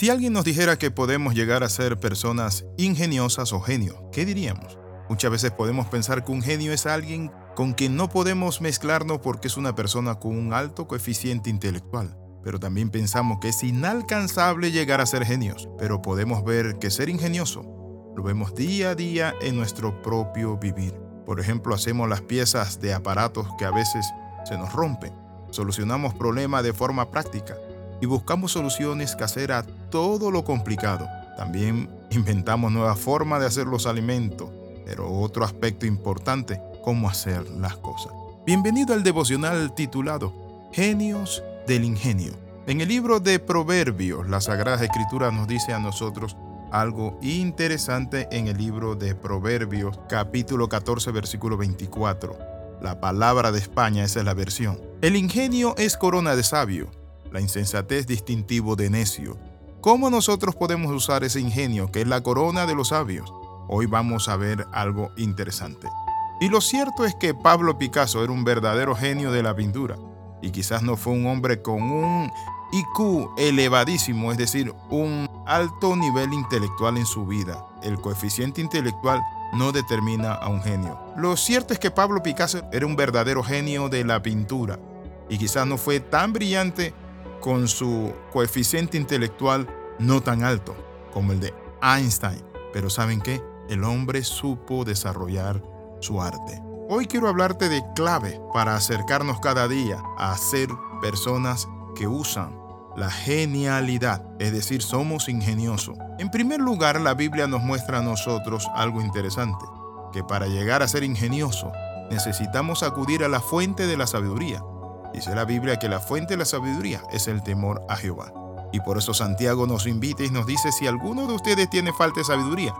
Si alguien nos dijera que podemos llegar a ser personas ingeniosas o genios, ¿qué diríamos? Muchas veces podemos pensar que un genio es alguien con quien no podemos mezclarnos porque es una persona con un alto coeficiente intelectual. Pero también pensamos que es inalcanzable llegar a ser genios. Pero podemos ver que ser ingenioso lo vemos día a día en nuestro propio vivir. Por ejemplo, hacemos las piezas de aparatos que a veces se nos rompen. Solucionamos problemas de forma práctica y buscamos soluciones caseras todo lo complicado. También inventamos nuevas formas de hacer los alimentos, pero otro aspecto importante, cómo hacer las cosas. Bienvenido al devocional titulado Genios del Ingenio. En el libro de Proverbios, la Sagrada Escritura nos dice a nosotros algo interesante en el libro de Proverbios, capítulo 14, versículo 24. La palabra de España, esa es la versión. El ingenio es corona de sabio, la insensatez distintivo de necio. ¿Cómo nosotros podemos usar ese ingenio que es la corona de los sabios? Hoy vamos a ver algo interesante. Y lo cierto es que Pablo Picasso era un verdadero genio de la pintura y quizás no fue un hombre con un IQ elevadísimo, es decir, un alto nivel intelectual en su vida. El coeficiente intelectual no determina a un genio. Lo cierto es que Pablo Picasso era un verdadero genio de la pintura y quizás no fue tan brillante con su coeficiente intelectual no tan alto como el de Einstein. Pero ¿saben qué? El hombre supo desarrollar su arte. Hoy quiero hablarte de clave para acercarnos cada día a ser personas que usan la genialidad, es decir, somos ingeniosos. En primer lugar, la Biblia nos muestra a nosotros algo interesante, que para llegar a ser ingenioso necesitamos acudir a la fuente de la sabiduría. Dice la Biblia que la fuente de la sabiduría es el temor a Jehová. Y por eso Santiago nos invita y nos dice, si alguno de ustedes tiene falta de sabiduría,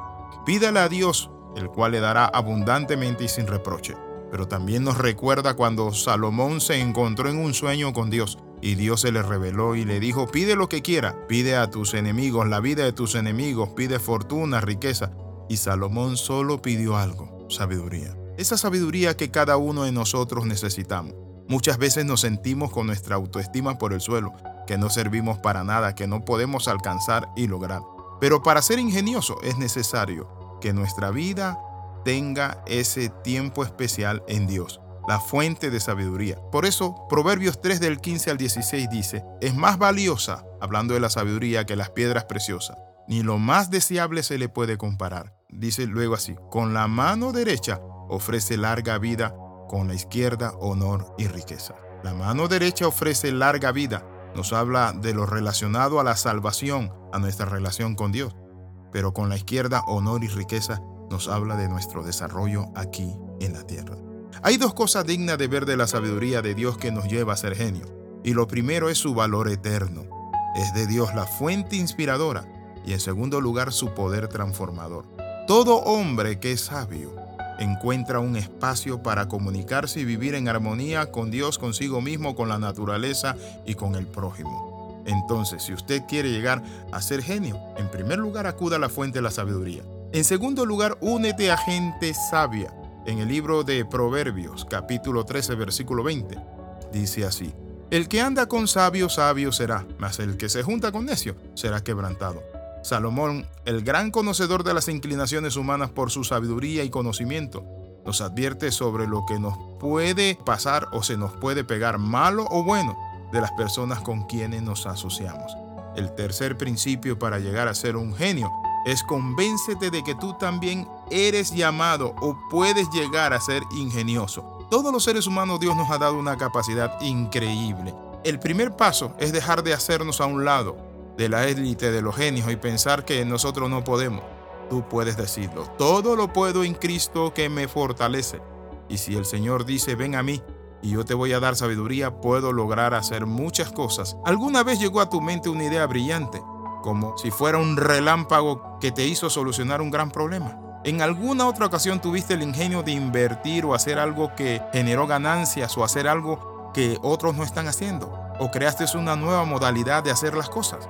pídala a Dios, el cual le dará abundantemente y sin reproche. Pero también nos recuerda cuando Salomón se encontró en un sueño con Dios y Dios se le reveló y le dijo, pide lo que quiera, pide a tus enemigos la vida de tus enemigos, pide fortuna, riqueza. Y Salomón solo pidió algo, sabiduría. Esa sabiduría que cada uno de nosotros necesitamos. Muchas veces nos sentimos con nuestra autoestima por el suelo, que no servimos para nada, que no podemos alcanzar y lograr. Pero para ser ingenioso es necesario que nuestra vida tenga ese tiempo especial en Dios, la fuente de sabiduría. Por eso, Proverbios 3 del 15 al 16 dice, es más valiosa, hablando de la sabiduría, que las piedras preciosas. Ni lo más deseable se le puede comparar. Dice luego así, con la mano derecha ofrece larga vida con la izquierda honor y riqueza. La mano derecha ofrece larga vida, nos habla de lo relacionado a la salvación, a nuestra relación con Dios. Pero con la izquierda honor y riqueza nos habla de nuestro desarrollo aquí en la tierra. Hay dos cosas dignas de ver de la sabiduría de Dios que nos lleva a ser genio. Y lo primero es su valor eterno. Es de Dios la fuente inspiradora y en segundo lugar su poder transformador. Todo hombre que es sabio encuentra un espacio para comunicarse y vivir en armonía con Dios, consigo mismo, con la naturaleza y con el prójimo. Entonces, si usted quiere llegar a ser genio, en primer lugar acuda a la fuente de la sabiduría. En segundo lugar, únete a gente sabia. En el libro de Proverbios, capítulo 13, versículo 20, dice así, El que anda con sabio, sabio será, mas el que se junta con necio será quebrantado. Salomón, el gran conocedor de las inclinaciones humanas por su sabiduría y conocimiento, nos advierte sobre lo que nos puede pasar o se nos puede pegar, malo o bueno, de las personas con quienes nos asociamos. El tercer principio para llegar a ser un genio es convéncete de que tú también eres llamado o puedes llegar a ser ingenioso. Todos los seres humanos Dios nos ha dado una capacidad increíble. El primer paso es dejar de hacernos a un lado de la élite de los genios y pensar que nosotros no podemos. Tú puedes decirlo. Todo lo puedo en Cristo que me fortalece. Y si el Señor dice, ven a mí y yo te voy a dar sabiduría, puedo lograr hacer muchas cosas. ¿Alguna vez llegó a tu mente una idea brillante, como si fuera un relámpago que te hizo solucionar un gran problema? ¿En alguna otra ocasión tuviste el ingenio de invertir o hacer algo que generó ganancias o hacer algo que otros no están haciendo? ¿O creaste una nueva modalidad de hacer las cosas?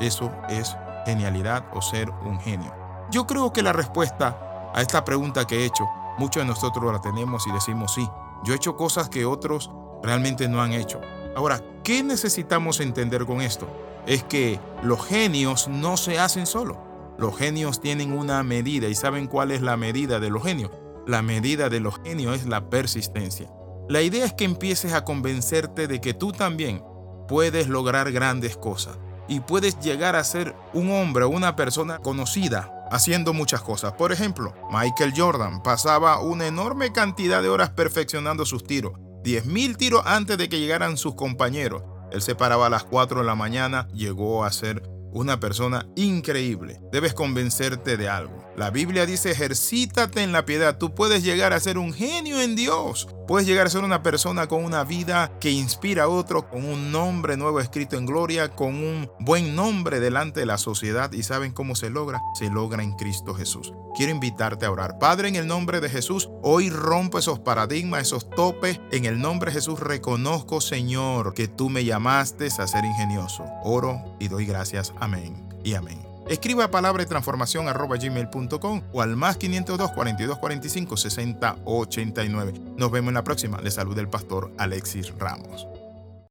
Eso es genialidad o ser un genio. Yo creo que la respuesta a esta pregunta que he hecho, muchos de nosotros la tenemos y decimos sí. Yo he hecho cosas que otros realmente no han hecho. Ahora, ¿qué necesitamos entender con esto? es que los genios no se hacen solos. Los genios tienen una medida y saben cuál es la medida de los genios. La medida de los genios es la persistencia. La idea es que empieces a convencerte de que tú también puedes lograr grandes cosas y puedes llegar a ser un hombre o una persona conocida haciendo muchas cosas. Por ejemplo, Michael Jordan pasaba una enorme cantidad de horas perfeccionando sus tiros. 10.000 tiros antes de que llegaran sus compañeros. Él se paraba a las 4 de la mañana, llegó a ser una persona increíble. Debes convencerte de algo. La Biblia dice, ejercítate en la piedad. Tú puedes llegar a ser un genio en Dios. Puedes llegar a ser una persona con una vida que inspira a otro, con un nombre nuevo escrito en gloria, con un buen nombre delante de la sociedad. ¿Y saben cómo se logra? Se logra en Cristo Jesús. Quiero invitarte a orar. Padre, en el nombre de Jesús, hoy rompo esos paradigmas, esos topes. En el nombre de Jesús reconozco, Señor, que tú me llamaste a ser ingenioso. Oro y doy gracias. Amén y amén. Escriba palabra de transformación arroba gmail.com o al más 502 42 45 60 89. Nos vemos en la próxima. Le saluda el pastor Alexis Ramos.